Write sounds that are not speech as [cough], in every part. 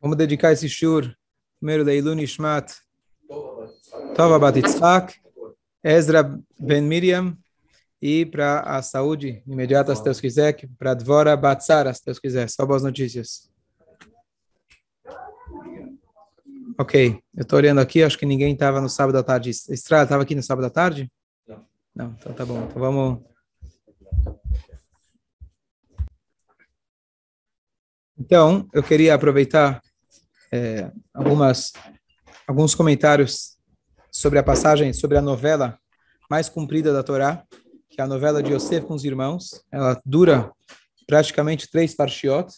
Vamos dedicar esse shur primeiro da Ilun Ishmat, Tova Bat Ezra Ben Miriam e para a saúde imediata, se Deus quiser, para Dvora Batsara, se Deus quiser. Só boas notícias. Ok, eu estou olhando aqui, acho que ninguém estava no sábado à tarde. Estrada estava aqui no sábado à tarde? Não. Não, então tá bom. Então vamos. Então, eu queria aproveitar é, algumas, alguns comentários sobre a passagem, sobre a novela mais comprida da Torá, que é a novela de Yosef com os irmãos. Ela dura praticamente três parshiot,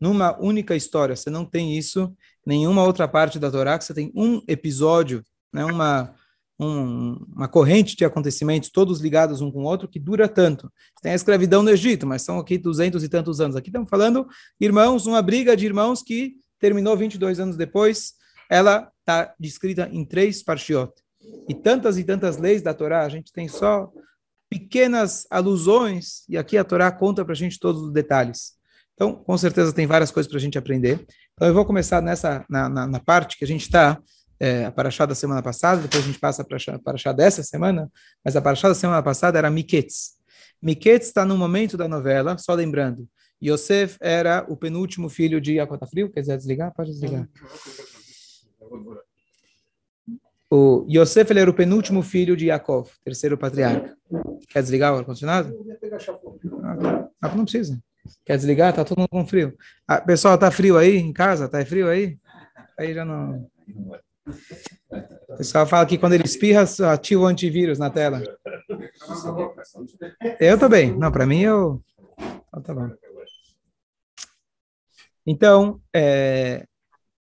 numa única história. Você não tem isso nenhuma outra parte da Torá, que você tem um episódio, né, uma, um, uma corrente de acontecimentos, todos ligados um com o outro, que dura tanto. Tem a escravidão no Egito, mas são aqui duzentos e tantos anos. Aqui estamos falando, irmãos, uma briga de irmãos que terminou 22 anos depois, ela está descrita em três parshiot. E tantas e tantas leis da Torá, a gente tem só pequenas alusões, e aqui a Torá conta para a gente todos os detalhes. Então, com certeza tem várias coisas para a gente aprender. Então, eu vou começar nessa na, na, na parte que a gente está, é, a paraxá da semana passada, depois a gente passa para a paraxá dessa semana, mas a paraxá da semana passada era Miketz. Miketz está no momento da novela, só lembrando, Yosef era o penúltimo filho de Yaakov. Está frio? Quer desligar? Pode desligar. O Yosef ele era o penúltimo filho de Yaakov, terceiro patriarca. Quer desligar o ar-condicionado? Ah, tá. não precisa. Quer desligar? Está todo mundo com frio. Ah, pessoal, está frio aí em casa? Está frio aí? Aí já não... O pessoal fala que quando ele espirra, ativa o antivírus na tela. Eu também. Não, para mim eu... Então, tá bom. Então, é,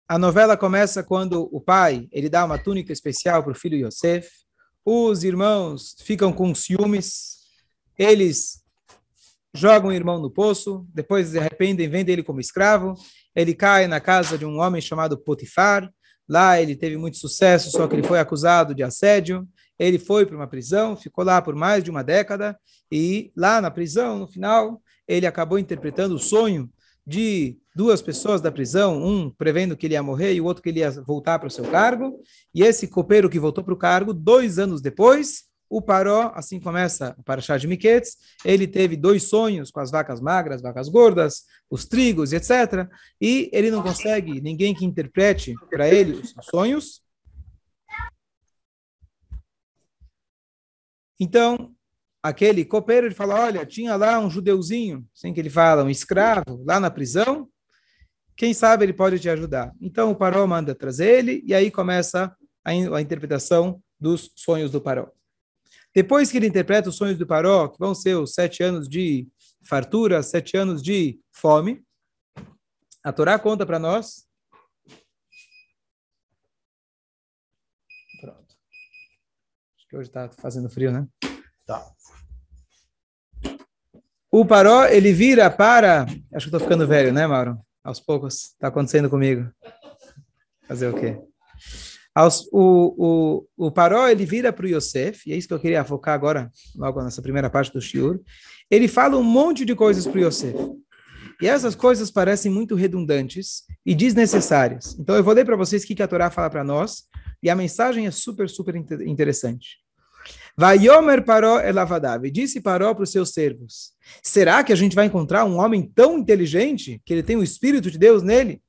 a novela começa quando o pai ele dá uma túnica especial para o filho Yosef. Os irmãos ficam com ciúmes. Eles jogam o irmão no poço. Depois se arrependem, vendem ele como escravo. Ele cai na casa de um homem chamado Potifar. Lá ele teve muito sucesso, só que ele foi acusado de assédio. Ele foi para uma prisão, ficou lá por mais de uma década. E lá na prisão, no final, ele acabou interpretando o sonho de duas pessoas da prisão, um prevendo que ele ia morrer e o outro que ele ia voltar para o seu cargo. E esse copeiro que voltou para o cargo, dois anos depois, o Paró, assim começa o Parashá de Miquetes, ele teve dois sonhos com as vacas magras, vacas gordas, os trigos, etc. E ele não consegue ninguém que interprete para ele os sonhos. Então, aquele copeiro, ele fala, olha, tinha lá um judeuzinho, sem que ele fala, um escravo, lá na prisão, quem sabe ele pode te ajudar. Então o Paró manda trazer ele e aí começa a, a interpretação dos sonhos do Paró. Depois que ele interpreta os sonhos do Paró, que vão ser os sete anos de fartura, sete anos de fome, a Torá conta para nós. Pronto. Acho que hoje está fazendo frio, né? Tá. O Paró, ele vira para. Acho que estou ficando velho, né, Mauro? aos poucos está acontecendo comigo. Fazer o quê? Aos, o, o, o Paró, ele vira para o Yosef, e é isso que eu queria focar agora, logo nessa primeira parte do Shiur. Ele fala um monte de coisas para o Yosef. E essas coisas parecem muito redundantes e desnecessárias. Então eu vou ler para vocês o que a Torá fala para nós, e a mensagem é super, super interessante. Vaiomer Paró elavadav. Disse Paró para os seus servos: Será que a gente vai encontrar um homem tão inteligente que ele tem o Espírito de Deus nele?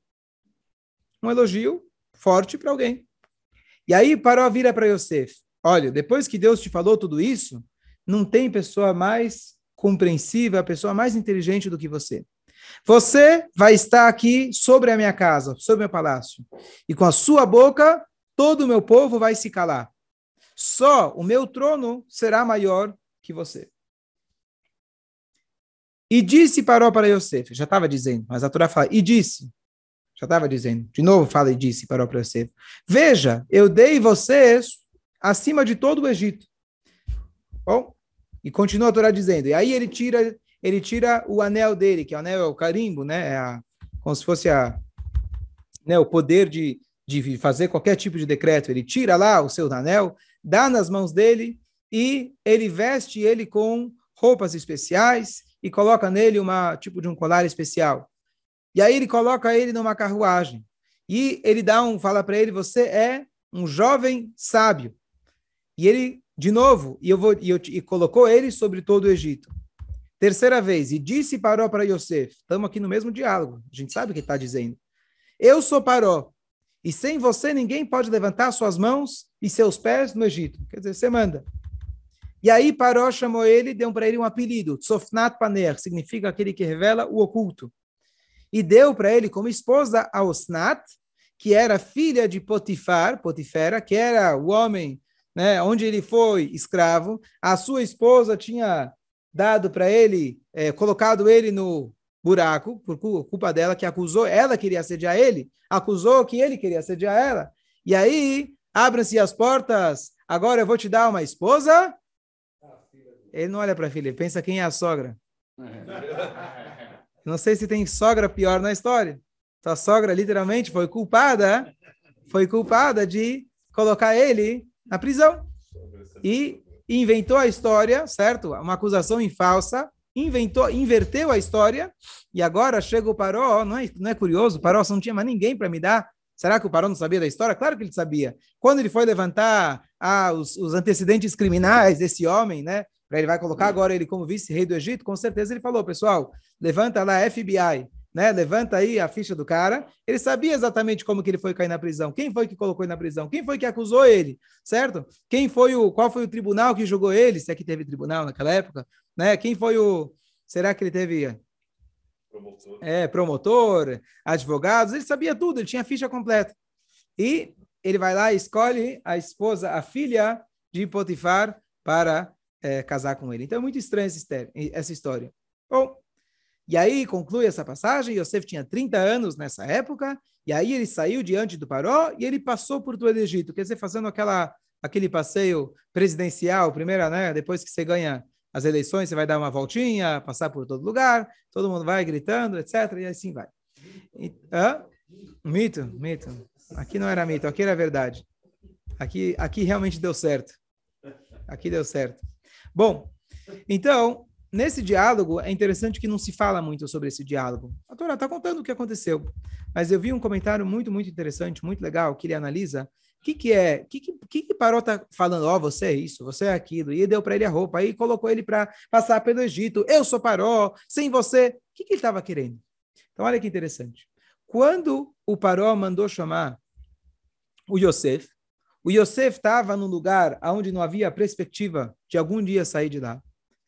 Um elogio forte para alguém. E aí Paró vira para Yosef: Olha, depois que Deus te falou tudo isso, não tem pessoa mais compreensível, a pessoa mais inteligente do que você. Você vai estar aqui sobre a minha casa, sobre o meu palácio, e com a sua boca todo o meu povo vai se calar. Só o meu trono será maior que você. E disse Paró para Yosef, já estava dizendo, mas a Torá fala, e disse, já estava dizendo, de novo fala e disse Paró para Yosef, veja, eu dei vocês acima de todo o Egito. Bom, e continua a Torá dizendo, e aí ele tira, ele tira o anel dele, que o anel é o carimbo, né, é a, como se fosse a, né, o poder de, de fazer qualquer tipo de decreto, ele tira lá o seu anel, dá nas mãos dele e ele veste ele com roupas especiais e coloca nele uma tipo de um colar especial. E aí ele coloca ele numa carruagem. E ele dá um, fala para ele, você é um jovem sábio. E ele, de novo, e eu vou e, eu, e colocou ele sobre todo o Egito. Terceira vez, e disse Paró para Yosef, estamos aqui no mesmo diálogo, a gente sabe o que está dizendo. Eu sou Paró, e sem você ninguém pode levantar suas mãos e seus pés no Egito. Quer dizer, você manda. E aí Paró chamou ele, deu para ele um apelido, Sofnat Paner, significa aquele que revela o oculto. E deu para ele como esposa a Osnat, que era filha de Potifar, Potifera, que era o homem né, onde ele foi escravo. A sua esposa tinha dado para ele, é, colocado ele no buraco, por culpa dela, que acusou, ela queria assediar ele, acusou que ele queria assediar ela. E aí, abrem-se as portas, agora eu vou te dar uma esposa. Ele não olha para a filha, ele pensa quem é a sogra. [laughs] Não sei se tem sogra pior na história. Sua sogra literalmente foi culpada, foi culpada de colocar ele na prisão. E inventou a história, certo? Uma acusação em falsa, inventou, inverteu a história, e agora chega o Paró, não é, não é curioso? O Paró não tinha mais ninguém para me dar. Será que o Paró não sabia da história? Claro que ele sabia. Quando ele foi levantar ah, os, os antecedentes criminais desse homem, né? Para ele vai colocar agora ele como vice-rei do Egito, com certeza ele falou, pessoal, levanta lá FBI, né? Levanta aí a ficha do cara. Ele sabia exatamente como que ele foi cair na prisão. Quem foi que colocou ele na prisão? Quem foi que acusou ele? Certo? Quem foi o qual foi o tribunal que julgou ele? Se é que teve tribunal naquela época, né? Quem foi o Será que ele teve promotor? É, promotor, advogados, ele sabia tudo, ele tinha a ficha completa. E ele vai lá e escolhe a esposa, a filha de Potifar para é, casar com ele. Então é muito estranha essa história. Bom, e aí conclui essa passagem, Yosef tinha 30 anos nessa época, e aí ele saiu diante do Paró e ele passou por todo o Egito, quer dizer, fazendo aquela, aquele passeio presidencial, primeira, né, depois que você ganha as eleições, você vai dar uma voltinha, passar por todo lugar, todo mundo vai gritando, etc, e assim vai. E? Mito, mito. Aqui não era mito, aqui era verdade. Aqui, aqui realmente deu certo. Aqui deu certo. Bom, então, nesse diálogo, é interessante que não se fala muito sobre esse diálogo. A Torá está contando o que aconteceu. Mas eu vi um comentário muito, muito interessante, muito legal, que ele analisa o que, que é, o que, que, que Paró está falando? Ó, oh, você é isso, você é aquilo. E deu para ele a roupa, aí colocou ele para passar pelo Egito. Eu sou Paró, sem você. O que, que ele estava querendo? Então, olha que interessante. Quando o Paró mandou chamar o Yosef, o Yosef estava num lugar onde não havia perspectiva de algum dia sair de lá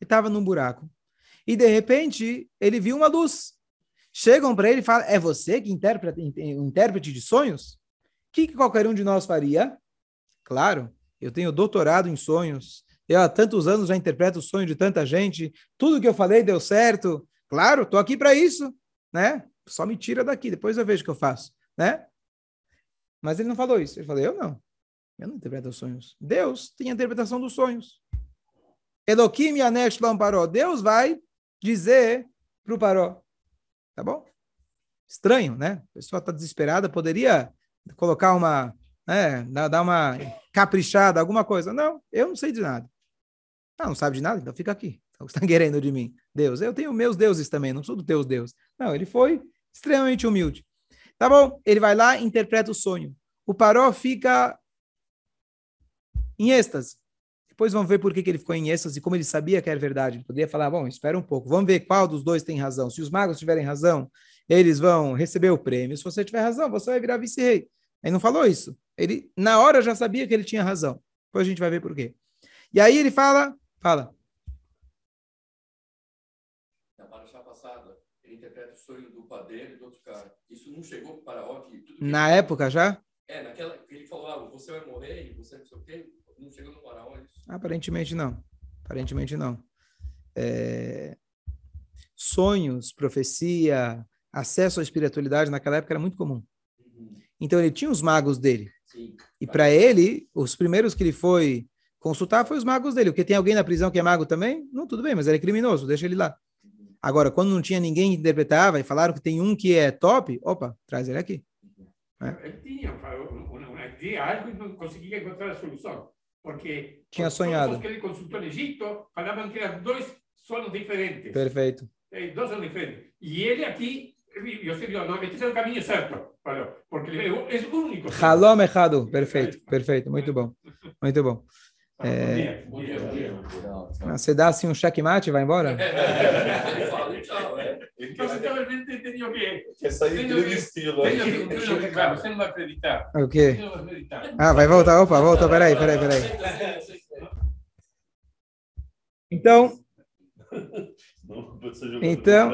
estava num buraco. E de repente, ele viu uma luz. Chegam para ele e falam: É você que interpreta, intérprete de sonhos? O que, que qualquer um de nós faria? Claro, eu tenho doutorado em sonhos. Eu há tantos anos já interpreto o sonho de tanta gente. Tudo que eu falei deu certo. Claro, estou aqui para isso, né? Só me tira daqui, depois eu vejo o que eu faço, né? Mas ele não falou isso. Ele falou: Eu não. Eu não interpreto os sonhos. Deus tem a interpretação dos sonhos. Elohim Yanesh Lam Paró. Deus vai dizer para o Paró. Tá bom? Estranho, né? A pessoa está desesperada, poderia colocar uma, né, dar uma caprichada, alguma coisa. Não, eu não sei de nada. Ah, não sabe de nada? Então fica aqui. Então, o que está querendo de mim? Deus. Eu tenho meus deuses também, não sou do teus deuses. Não, ele foi extremamente humilde. Tá bom, ele vai lá interpreta o sonho. O Paró fica em êxtase. Depois vamos ver por que, que ele ficou em êxtase, como ele sabia que era verdade. Ele poderia falar, bom, espera um pouco, vamos ver qual dos dois tem razão. Se os magos tiverem razão, eles vão receber o prêmio. Se você tiver razão, você vai virar vice-rei. Ele não falou isso. Ele, na hora, já sabia que ele tinha razão. Depois a gente vai ver por quê. E aí ele fala, fala. Na paraxá passada, ele interpreta o sonho do padeiro e do outro cara. Isso não chegou para o Na época já? É, naquela, ele falou, ah, você vai morrer e você não sei o quê. Não chegou no faraó isso? Aparentemente não. Aparentemente não. É... Sonhos, profecia, acesso à espiritualidade naquela época era muito comum. Uhum. Então ele tinha os magos dele. Sim. E para ele, os primeiros que ele foi consultar foi os magos dele. Porque tem alguém na prisão que é mago também? Não, tudo bem, mas ele é criminoso, deixa ele lá. Uhum. Agora, quando não tinha ninguém que interpretava e falaram que tem um que é top, opa, traz ele aqui. É. Ele tinha uma ideia, algo e não conseguia encontrar a solução porque tinha sonhado. Que ele consultou no Egito falavam que eram dois sonhos diferentes. Perfeito. É, dois sonhos diferentes. E ele aqui dijo, no, este es el camino certo, falou, porque es único. Halom echado. Perfeito, perfeito. Muito bom. Muito bom. [laughs] Bom dia, bom dia, bom dia. Você dá assim um checkmate e vai embora? [laughs] [laughs] Entonces, eu entendi que... quer sair que- estilo. Tenho que- tenho que- [laughs] claro, Você não vai acreditar. O quê? Você não vai acreditar. Ah, vai voltar. Opa, volta. Peraí, peraí, peraí. Então, Então-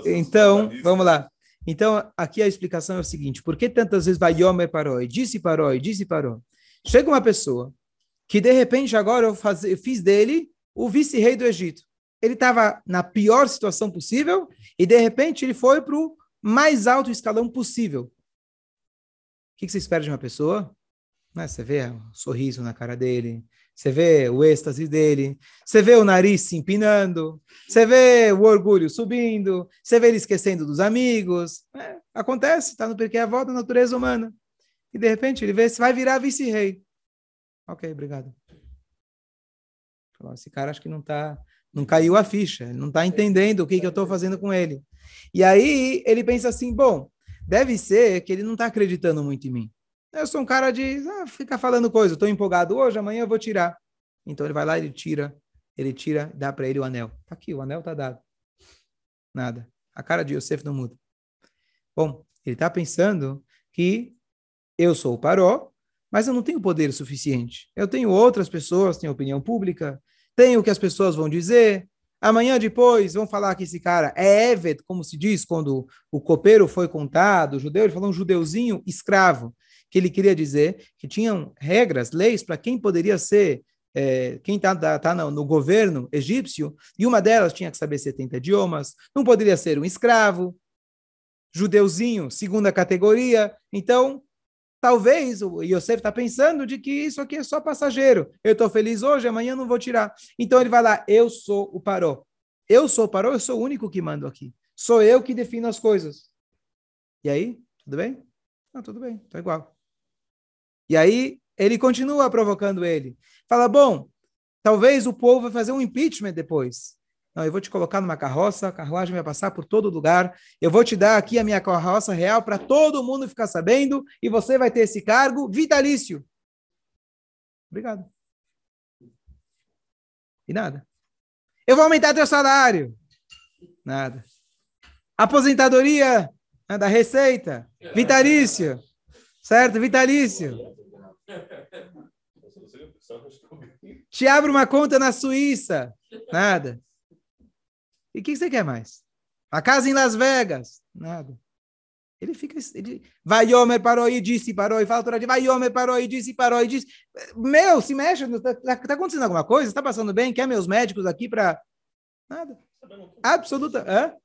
ser Então, vamos lá. Então, aqui a explicação é o seguinte: por que tantas vezes vai Yomer parou e disse parou e disse parou? Chega uma pessoa que de repente agora eu, faz, eu fiz dele o vice-rei do Egito. Ele estava na pior situação possível e de repente ele foi para o mais alto escalão possível. O que, que você espera de uma pessoa? Né? Você vê o sorriso na cara dele, você vê o êxtase dele, você vê o nariz se empinando, você vê o orgulho subindo, você vê ele esquecendo dos amigos. É, acontece, está no porque é a volta da natureza humana. E de repente ele vê se vai virar vice-rei. Ok, obrigado. Esse cara acho que não tá, não caiu a ficha, ele não está entendendo o que, que eu estou fazendo com ele. E aí ele pensa assim: bom, deve ser que ele não está acreditando muito em mim. Eu sou um cara de ah, ficar falando coisa, estou empolgado hoje, amanhã eu vou tirar. Então ele vai lá, ele tira, ele tira, dá para ele o anel. Tá aqui, o anel tá dado. Nada. A cara de Yosef não muda. Bom, ele está pensando que eu sou o Paró, mas eu não tenho poder suficiente. Eu tenho outras pessoas, tenho opinião pública, tenho o que as pessoas vão dizer. Amanhã depois vão falar que esse cara é Evet, como se diz quando o copeiro foi contado, o judeu, ele falou um judeuzinho escravo, que ele queria dizer que tinham regras, leis para quem poderia ser é, quem está tá no, no, governo egípcio, e uma delas tinha que saber 70 idiomas, não poderia ser um escravo, judeuzinho, segunda categoria. Então, talvez o Yosef está pensando de que isso aqui é só passageiro. Eu estou feliz hoje, amanhã não vou tirar. Então ele vai lá, eu sou o Paró. Eu sou o Paró, eu sou o único que mando aqui. Sou eu que defino as coisas. E aí, tudo bem? Não, tudo bem, estou igual. E aí, ele continua provocando ele. Fala, bom, talvez o povo vai fazer um impeachment depois. Não, eu vou te colocar numa carroça, a carruagem vai passar por todo lugar. Eu vou te dar aqui a minha carroça real para todo mundo ficar sabendo e você vai ter esse cargo vitalício. Obrigado. E nada. Eu vou aumentar teu salário. Nada. Aposentadoria da Receita. Vitalício. Certo? Vitalício. Te abro uma conta na Suíça. Nada. E o que você quer mais? A casa em Las Vegas? Nada. Ele fica. Ele, vai Homer parou e disse parou e fala toda dia. Vai Homer parou e disse parou e disse. Meu, se mexe. Tá, tá acontecendo alguma coisa? Está passando bem? Quer meus médicos aqui para. Nada. Absoluta. Hã?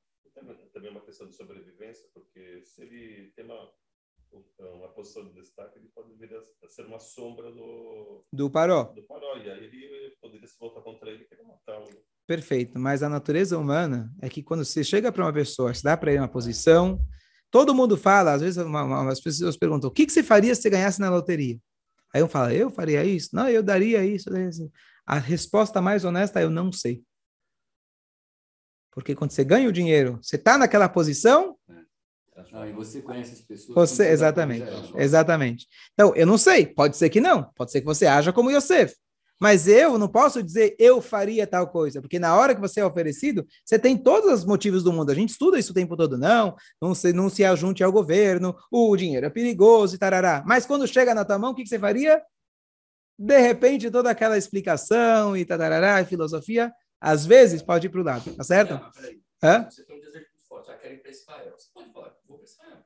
Também é uma questão de sobrevivência, porque se ele tem uma, uma posição de destaque, ele pode vir a ser uma sombra do. Do Paró. Do Paró. E aí ele poderia se voltar contra ele e querer matá-lo. Perfeito, mas a natureza humana é que quando você chega para uma pessoa, se dá para ele uma posição, todo mundo fala, às vezes uma, uma, as pessoas perguntam, o que, que você faria se você ganhasse na loteria? Aí um fala, eu faria isso? Não, eu daria isso. A resposta mais honesta é, eu não sei. Porque quando você ganha o dinheiro, você está naquela posição... Não, e você conhece as pessoas... Você, exatamente, exatamente. Então, eu não sei, pode ser que não, pode ser que você haja como Yosef. Mas eu não posso dizer eu faria tal coisa, porque na hora que você é oferecido, você tem todos os motivos do mundo. A gente estuda isso o tempo todo, não, não se, não se ajunte ao governo, o dinheiro é perigoso e tarará. Mas quando chega na tua mão, o que, que você faria? De repente, toda aquela explicação e tarará, filosofia, às vezes pode ir para o lado, tá certo? Hã? Você tem um forte, já quer ir para Israel. Você pode falar, vou para Israel.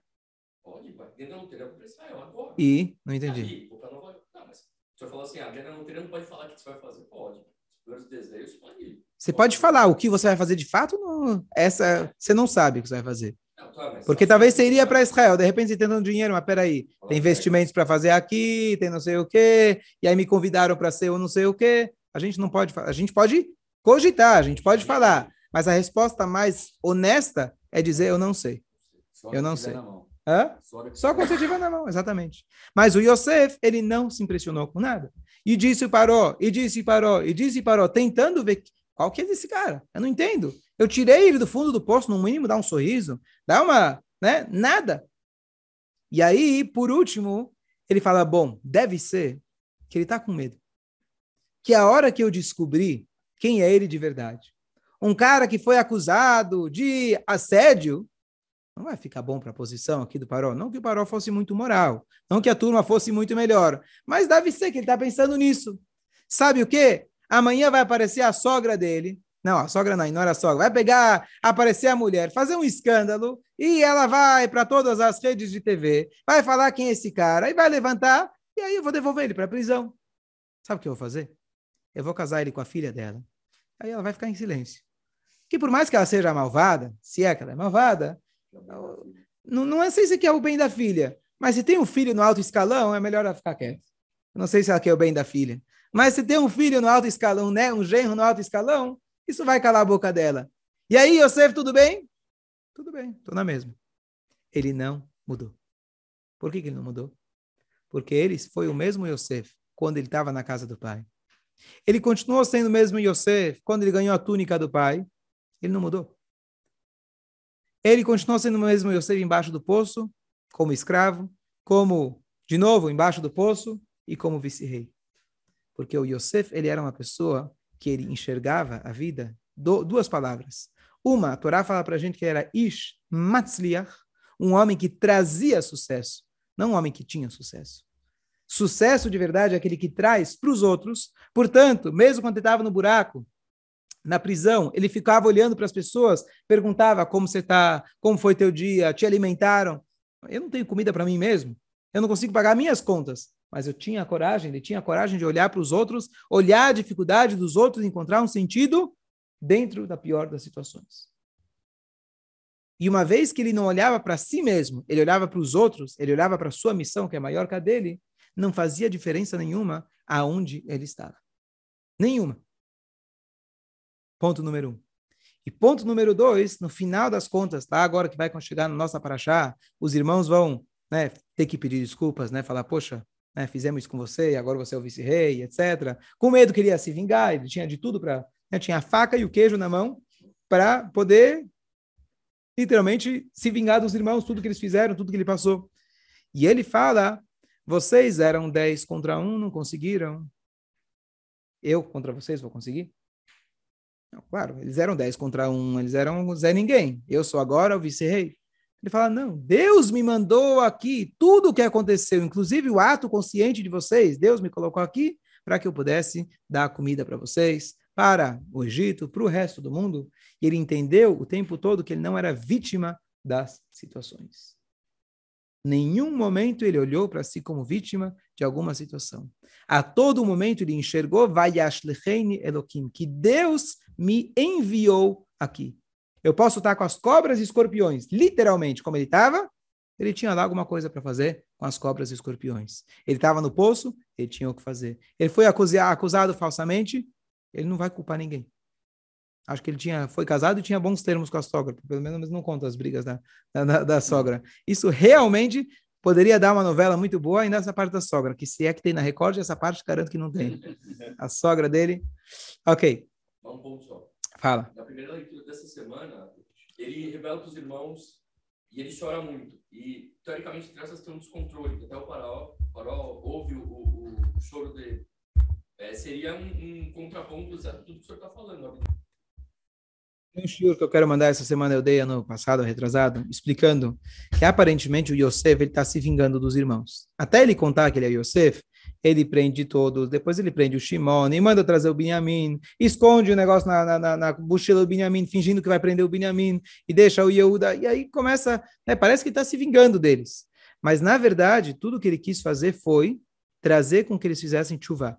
Pode, vai. Dentro da loteria, eu vou para Israel agora. E, não entendi. Aí, vou para Nova York. Não, mas o senhor falou assim, a guerra não teria, não pode falar o que você vai fazer. Pode. Os desejos, pode ir. Você pode falar o que você vai fazer de fato, não, essa, você não sabe o que você vai fazer. Não, tá, Porque talvez você iria para Israel, de repente você tem tanto dinheiro, mas peraí, tem investimentos para fazer aqui, tem não sei o quê, e aí me convidaram para ser ou não sei o quê. A gente não pode, a gente pode cogitar, a gente pode falar, mas a resposta mais honesta é dizer eu não sei. Eu não sei. Hã? Só quando você tiver na mão, exatamente. Mas o Yosef, ele não se impressionou com nada. E disse e parou, e disse e parou, e disse e parou, tentando ver qual que é desse cara. Eu não entendo. Eu tirei ele do fundo do poço, no mínimo, dá um sorriso, dá uma, né? Nada. E aí, por último, ele fala: bom, deve ser que ele está com medo. Que a hora que eu descobrir quem é ele de verdade, um cara que foi acusado de assédio, não vai ficar bom para a posição aqui do Paró. Não que o Paró fosse muito moral, não que a turma fosse muito melhor, mas deve ser que ele está pensando nisso. Sabe o quê? Amanhã vai aparecer a sogra dele. Não, a sogra não, não era a sogra. Vai pegar, aparecer a mulher, fazer um escândalo e ela vai para todas as redes de TV, vai falar quem é esse cara e vai levantar e aí eu vou devolver ele para a prisão. Sabe o que eu vou fazer? Eu vou casar ele com a filha dela. Aí ela vai ficar em silêncio. Que por mais que ela seja malvada, se é que ela é malvada, não, não é sei se quer o bem da filha, mas se tem um filho no alto escalão, é melhor ela ficar quieta. não sei se ela quer o bem da filha. Mas se tem um filho no alto escalão, né, um genro no alto escalão, isso vai calar a boca dela. E aí, Yosef, tudo bem? Tudo bem, estou na mesma. Ele não mudou. Por que, que ele não mudou? Porque ele foi o mesmo Yosef quando ele estava na casa do pai. Ele continuou sendo o mesmo Yosef quando ele ganhou a túnica do pai. Ele não mudou. Ele continuou sendo o mesmo Yosef embaixo do poço, como escravo, como, de novo, embaixo do poço e como vice-rei. Porque o Yosef, ele era uma pessoa que ele enxergava a vida, do, duas palavras. Uma, a Torá fala para a gente que era Ish Matzliach, um homem que trazia sucesso, não um homem que tinha sucesso. Sucesso de verdade é aquele que traz para os outros. Portanto, mesmo quando ele estava no buraco, na prisão, ele ficava olhando para as pessoas, perguntava como você está, como foi teu dia, te alimentaram. Eu não tenho comida para mim mesmo, eu não consigo pagar minhas contas, mas eu tinha a coragem, ele tinha a coragem de olhar para os outros, olhar a dificuldade dos outros e encontrar um sentido dentro da pior das situações. E uma vez que ele não olhava para si mesmo, ele olhava para os outros, ele olhava para a sua missão, que é maior que a dele, não fazia diferença nenhuma aonde ele estava. Nenhuma. Ponto número um. E ponto número dois, no final das contas, tá? Agora que vai chegar na nossa paraxá, os irmãos vão né, ter que pedir desculpas, né? Falar, poxa, né, fizemos isso com você, agora você é o vice-rei, etc. Com medo que ele ia se vingar, ele tinha de tudo para... Né, tinha a faca e o queijo na mão para poder, literalmente, se vingar dos irmãos, tudo que eles fizeram, tudo que ele passou. E ele fala, vocês eram dez contra um, não conseguiram. Eu contra vocês vou conseguir? Não, claro, eles eram 10 contra 1, eles eram Zé Ninguém. Eu sou agora o vice-rei. Ele fala: não, Deus me mandou aqui, tudo o que aconteceu, inclusive o ato consciente de vocês, Deus me colocou aqui para que eu pudesse dar comida para vocês, para o Egito, para o resto do mundo. E ele entendeu o tempo todo que ele não era vítima das situações. Nenhum momento ele olhou para si como vítima de alguma situação. A todo momento ele enxergou, Elohim, que Deus me enviou aqui. Eu posso estar com as cobras e escorpiões, literalmente, como ele estava, ele tinha lá alguma coisa para fazer com as cobras e escorpiões. Ele estava no poço, ele tinha o que fazer. Ele foi acusado, acusado falsamente, ele não vai culpar ninguém. Acho que ele tinha, foi casado e tinha bons termos com a sogra, pelo menos não conta as brigas da, da, da sogra. Isso realmente poderia dar uma novela muito boa ainda essa parte da sogra, que se é que tem na Record, essa parte garanto que não tem. A sogra dele. Ok. Um ponto só. Fala. Na primeira leitura dessa semana, ele revela para os irmãos e ele chora muito. E, teoricamente, crianças têm um descontrole, até o Paró, Paró ouve o, o, o choro dele. É, seria um, um contraponto exato tudo que o senhor está falando. Tem um shiur que eu quero mandar essa semana, eu dei ano passado, retrasado, explicando que aparentemente o Yosef está se vingando dos irmãos. Até ele contar que ele é Yosef, ele prende todos, depois ele prende o Shimon e manda trazer o Binyamin, esconde o negócio na, na, na mochila do Binyamin, fingindo que vai prender o Binyamin e deixa o Yehuda, e aí começa, né, parece que está se vingando deles. Mas, na verdade, tudo que ele quis fazer foi trazer com que eles fizessem chuva.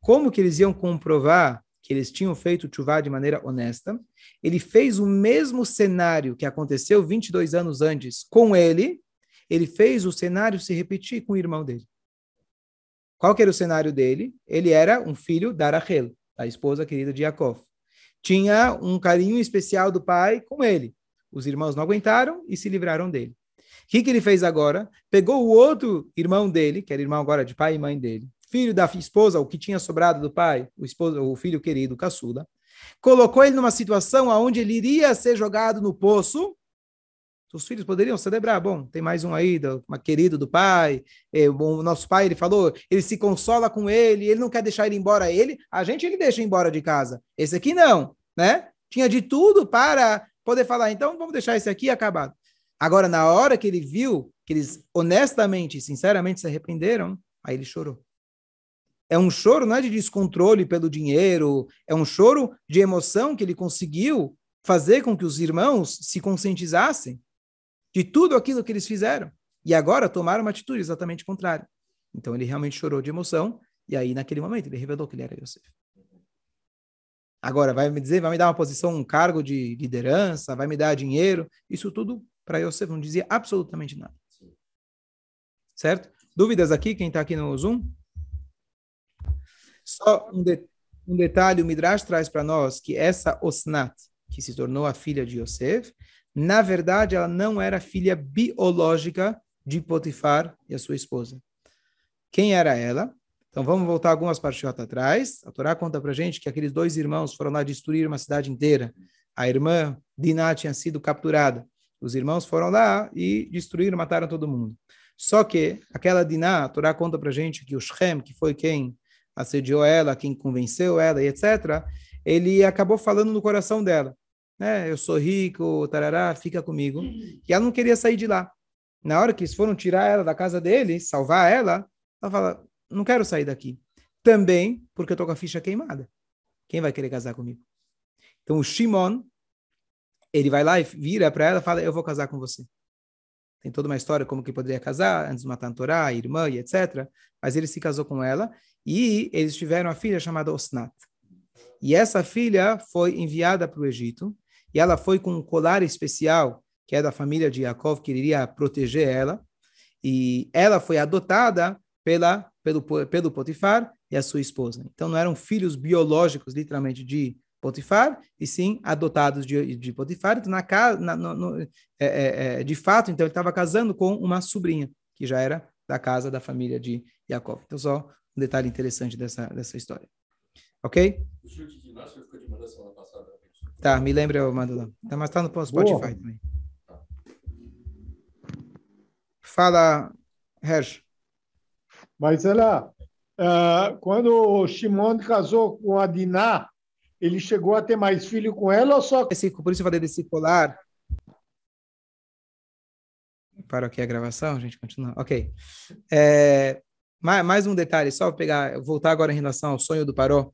Como que eles iam comprovar que eles tinham feito chuvá de maneira honesta. Ele fez o mesmo cenário que aconteceu 22 anos antes com ele, ele fez o cenário se repetir com o irmão dele. Qual que era o cenário dele? Ele era um filho da Rachel, a esposa querida de Yaakov. Tinha um carinho especial do pai com ele. Os irmãos não aguentaram e se livraram dele. O que, que ele fez agora? Pegou o outro irmão dele, que era irmão agora de pai e mãe dele, filho da esposa, o que tinha sobrado do pai, o, esposo, o filho querido, caçula, colocou ele numa situação onde ele iria ser jogado no poço. os filhos poderiam celebrar. Bom, tem mais um aí, do, uma querido do pai. É, o nosso pai, ele falou, ele se consola com ele, ele não quer deixar ele embora. Ele, a gente, ele deixa embora de casa. Esse aqui não, né? Tinha de tudo para poder falar, então vamos deixar esse aqui acabado. Agora, na hora que ele viu que eles honestamente sinceramente se arrependeram, aí ele chorou. É um choro não é de descontrole pelo dinheiro, é um choro de emoção que ele conseguiu fazer com que os irmãos se conscientizassem de tudo aquilo que eles fizeram. E agora tomaram uma atitude exatamente contrária. Então ele realmente chorou de emoção, e aí naquele momento ele revelou que ele era Yosef. Agora, vai me dizer, vai me dar uma posição, um cargo de liderança, vai me dar dinheiro, isso tudo para Yosef não dizia absolutamente nada. Certo? Dúvidas aqui, quem está aqui no Zoom? Só um, de, um detalhe, o Midrash traz para nós que essa Osnat, que se tornou a filha de Yosef, na verdade, ela não era filha biológica de Potifar e a sua esposa. Quem era ela? Então vamos voltar algumas partes atrás. A Torá conta para gente que aqueles dois irmãos foram lá destruir uma cidade inteira. A irmã Diná tinha sido capturada. Os irmãos foram lá e destruíram, mataram todo mundo. Só que aquela Diná, a Torá conta para gente que o Shem, que foi quem assediou ela, quem convenceu ela e etc., ele acabou falando no coração dela né? Eu sou rico, tarará, fica comigo. E ela não queria sair de lá. Na hora que eles foram tirar ela da casa dele, salvar ela, ela fala: não quero sair daqui. Também porque eu tô com a ficha queimada. Quem vai querer casar comigo? Então o Shimon, ele vai lá e vira para ela e fala: eu vou casar com você. Tem toda uma história como que poderia casar antes de matar a Torá, a irmã e etc. Mas ele se casou com ela e eles tiveram a filha chamada Osnat. E essa filha foi enviada para o Egito e ela foi com um colar especial, que é da família de Yaakov, que iria proteger ela, e ela foi adotada pela, pelo, pelo Potifar e a sua esposa. Então não eram filhos biológicos, literalmente, de Potifar, e sim adotados de, de Potifar. Então, na, na, no, é, é, é, de fato, então ele estava casando com uma sobrinha, que já era da casa da família de Yaakov. Então, só um detalhe interessante dessa, dessa história. Ok? O chute de Nasser ficou de mandar semana passada. Tá, me lembra, eu mando lá. Tá, mas tá no Spotify Boa. também. Fala, Hersh. Mas ela, uh, quando o Shimon casou com a Diná, ele chegou a ter mais filho com ela ou só... Esse, por isso eu falei desse colar. Para aqui a gravação, a gente continua. Ok. É, mais, mais um detalhe, só pegar, voltar agora em relação ao sonho do Paró.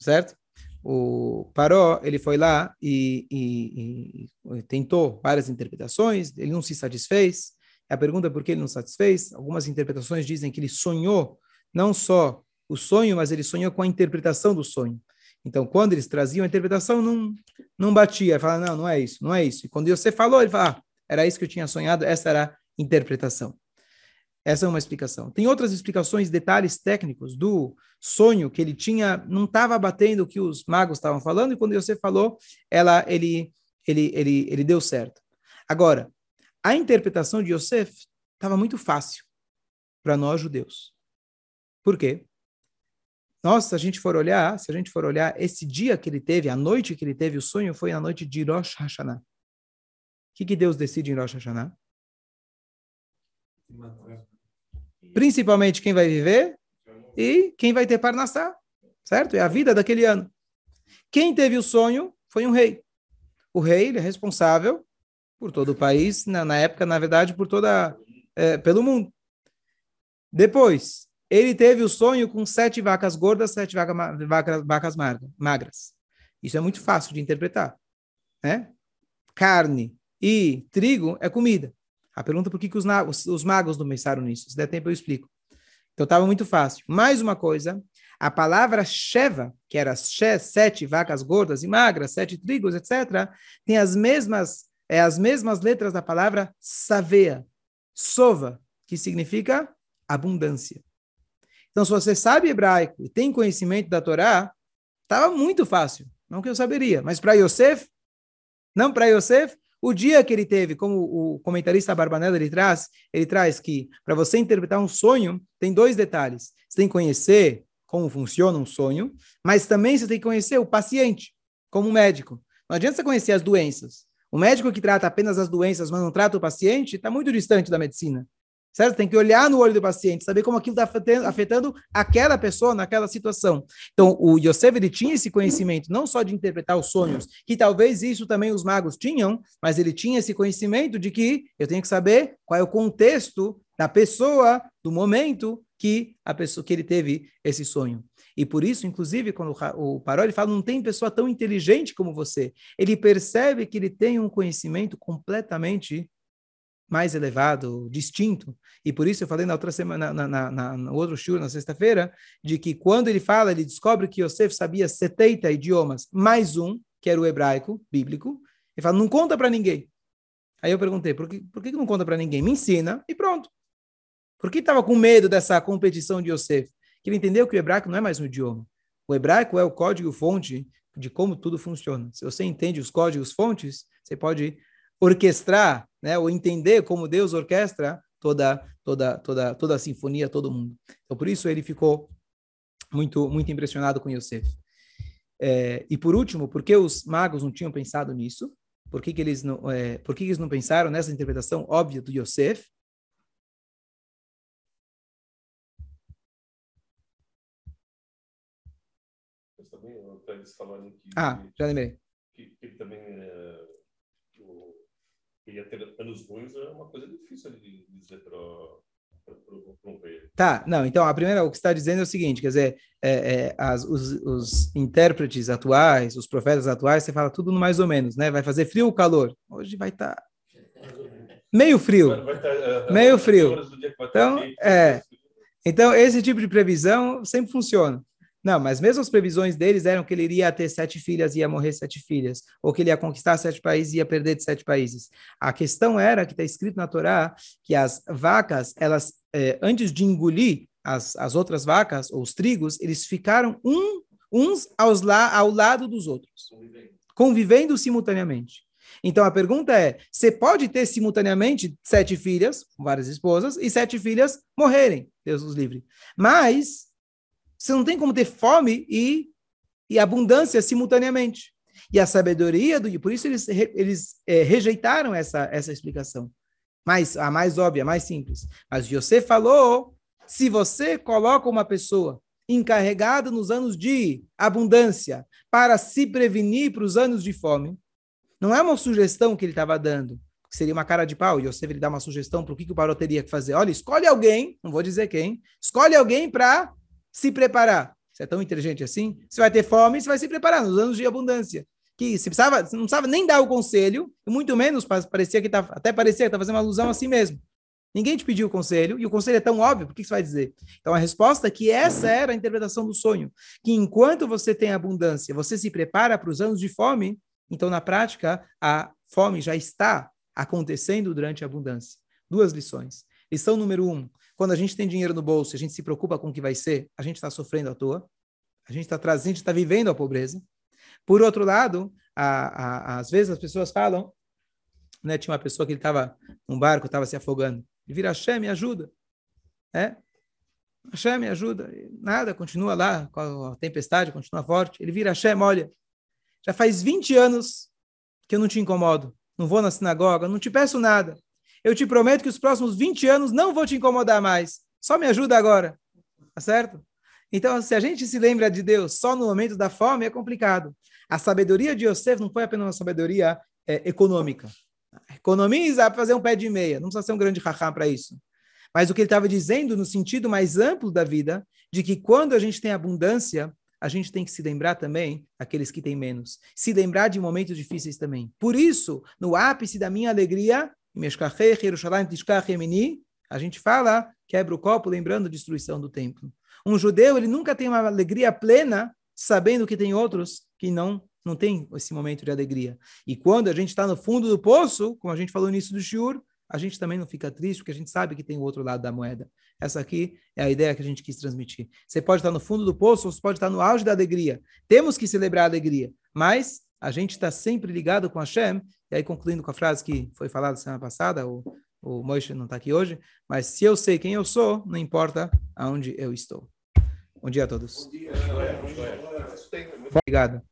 Certo? o Paró, ele foi lá e, e, e, tentou várias interpretações, ele não se satisfez. A pergunta é por que ele não se satisfez. Algumas interpretações dizem que ele sonhou não só o sonho, mas ele sonhou com a interpretação do sonho. Então, quando eles traziam a interpretação, não, não batia. Falava, não, não é isso, não é isso. E quando você falou, ele falava, ah, era isso que eu tinha sonhado, essa era a interpretação. Essa é uma explicação. Tem outras explicações, detalhes técnicos do sonho que ele tinha, não estava batendo o que os magos estavam falando, e quando você falou, ela, ele, ele, ele, ele deu certo. Agora, a interpretação de Yosef estava muito fácil para nós judeus. Por quê? Nós, se a gente for olhar, se a gente for olhar, esse dia que ele teve, a noite que ele teve o sonho, foi a noite de Rosh Hashanah. O que, que Deus decide em Rosh Hashanah? Principalmente quem vai viver e quem vai ter Parnassá, certo? É a vida daquele ano. Quem teve o sonho foi um rei. O rei ele é responsável por todo o país, na, na época, na verdade, por toda é, pelo mundo. Depois, ele teve o sonho com sete vacas gordas, sete vaca, vaca, vacas magras. Isso é muito fácil de interpretar, né? Carne e trigo é comida. A pergunta é por que, que os, os, os magos não pensaram nisso. Se der tempo, eu explico. Então estava muito fácil. Mais uma coisa, a palavra Sheva, que era she, sete vacas gordas e magras, sete trigos, etc., tem as mesmas, é, as mesmas letras da palavra Savea, Sova, que significa abundância. Então, se você sabe hebraico e tem conhecimento da Torá, estava muito fácil. Não que eu saberia, mas para Yosef, não para Yosef, o dia que ele teve, como o comentarista Barbanella ele traz, ele traz que para você interpretar um sonho, tem dois detalhes. Você tem que conhecer como funciona um sonho, mas também você tem que conhecer o paciente, como médico. Não adianta você conhecer as doenças. O médico que trata apenas as doenças, mas não trata o paciente, está muito distante da medicina. Certo? Tem que olhar no olho do paciente, saber como aquilo está afetando, afetando, aquela pessoa naquela situação. Então, o Yosef ele tinha esse conhecimento, não só de interpretar os sonhos, que talvez isso também os magos tinham, mas ele tinha esse conhecimento de que eu tenho que saber qual é o contexto da pessoa, do momento que a pessoa que ele teve esse sonho. E por isso, inclusive, quando o Paró ele fala, não tem pessoa tão inteligente como você. Ele percebe que ele tem um conhecimento completamente mais elevado, distinto. E por isso eu falei na outra semana, na, na, na, no outro show, na sexta-feira, de que quando ele fala, ele descobre que Yosef sabia 70 idiomas, mais um, que era o hebraico, bíblico. Ele fala, não conta para ninguém. Aí eu perguntei, por que, por que não conta para ninguém? Me ensina e pronto. Por que estava com medo dessa competição de Yosef? Que ele entendeu que o hebraico não é mais um idioma. O hebraico é o código-fonte de como tudo funciona. Se você entende os códigos-fontes, você pode orquestrar, né, ou entender como Deus orquestra toda toda toda toda a sinfonia, todo mundo. Então por isso ele ficou muito muito impressionado com Yosef. É, e por último, por que os magos não tinham pensado nisso? Por que, que eles não é, por que, que eles não pensaram nessa interpretação óbvia do Yosef? Ah, já lembrei. Que, que também é, ia ter anos ruins é uma coisa difícil de dizer para. Tá, não, então a primeira, o que está dizendo é o seguinte, quer dizer, é, é, as, os, os, intérpretes atuais, os profetas atuais, você fala tudo no mais ou menos, né? Vai fazer frio ou calor? Hoje vai estar tá meio frio, vai, vai tá, uh, meio frio. Então, é, então esse tipo de previsão sempre funciona. Não, mas mesmo as previsões deles eram que ele iria ter sete filhas e ia morrer sete filhas, ou que ele ia conquistar sete países e ia perder de sete países. A questão era que está escrito na Torá que as vacas, elas, eh, antes de engolir as, as outras vacas, ou os trigos, eles ficaram um, uns aos la, ao lado dos outros, convivendo. convivendo simultaneamente. Então a pergunta é: você pode ter simultaneamente sete filhas, várias esposas, e sete filhas morrerem, Deus os livre. Mas você não tem como ter fome e, e abundância simultaneamente. E a sabedoria do. Por isso eles, eles é, rejeitaram essa, essa explicação. Mas a mais óbvia, a mais simples. Mas você falou: se você coloca uma pessoa encarregada nos anos de abundância para se prevenir para os anos de fome, não é uma sugestão que ele estava dando, que seria uma cara de pau. E Yosef ele dá uma sugestão para o que, que o Paró teria que fazer. Olha, escolhe alguém, não vou dizer quem, escolhe alguém para se preparar. Você é tão inteligente assim? Você vai ter fome, você vai se preparar nos anos de abundância. Que se precisava, não precisava nem dar o conselho, muito menos parecia que tá, até parecia que está fazendo uma alusão assim mesmo. Ninguém te pediu o conselho, e o conselho é tão óbvio, por que você vai dizer? Então a resposta é que essa era a interpretação do sonho. Que enquanto você tem abundância, você se prepara para os anos de fome, então na prática a fome já está acontecendo durante a abundância. Duas lições. Lição número um: quando a gente tem dinheiro no bolso, a gente se preocupa com o que vai ser, a gente está sofrendo à toa, a gente está trazendo, está vivendo a pobreza. Por outro lado, a, a, às vezes as pessoas falam, né, tinha uma pessoa que estava num barco, estava se afogando, ele vira, Hashem, me ajuda. É? Hashem, me ajuda. Nada, continua lá, a tempestade continua forte. Ele vira, Hashem, olha, já faz 20 anos que eu não te incomodo, não vou na sinagoga, não te peço nada. Eu te prometo que os próximos 20 anos não vou te incomodar mais. Só me ajuda agora. Tá certo? Então, se a gente se lembra de Deus só no momento da fome, é complicado. A sabedoria de Yosef não foi apenas uma sabedoria é, econômica. Economiza para fazer um pé de meia. Não precisa ser um grande raham para isso. Mas o que ele estava dizendo no sentido mais amplo da vida, de que quando a gente tem abundância, a gente tem que se lembrar também daqueles que têm menos. Se lembrar de momentos difíceis também. Por isso, no ápice da minha alegria, a gente fala, quebra o copo lembrando a destruição do templo. Um judeu, ele nunca tem uma alegria plena sabendo que tem outros que não não tem esse momento de alegria. E quando a gente está no fundo do poço, como a gente falou no início do shiur, a gente também não fica triste, porque a gente sabe que tem o outro lado da moeda. Essa aqui é a ideia que a gente quis transmitir. Você pode estar no fundo do poço, ou você pode estar no auge da alegria. Temos que celebrar a alegria, mas a gente está sempre ligado com Hashem. E aí, concluindo com a frase que foi falada semana passada, o, o Moishe não está aqui hoje, mas se eu sei quem eu sou, não importa aonde eu estou. Bom dia a todos. Bom dia. Obrigado.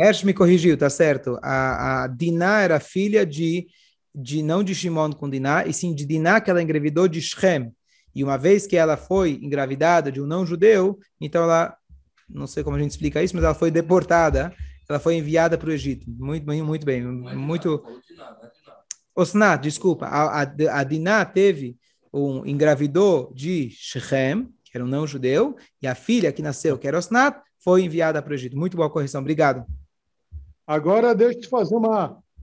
Hersh me corrigiu, tá certo. A, a Diná era filha de, de não de Shimon com Diná, e sim de Diná que ela engravidou de Shem. E uma vez que ela foi engravidada de um não-judeu, então ela, não sei como a gente explica isso, mas ela foi deportada, ela foi enviada para o Egito. Muito bem, muito bem. Muito... Osnat, desculpa. A, a, a Diná teve um engravidou de Shechem, que era um não-judeu, e a filha que nasceu, que era Osnat, foi enviada para o Egito. Muito boa correção, obrigado. Agora deixa eu te fazer uma,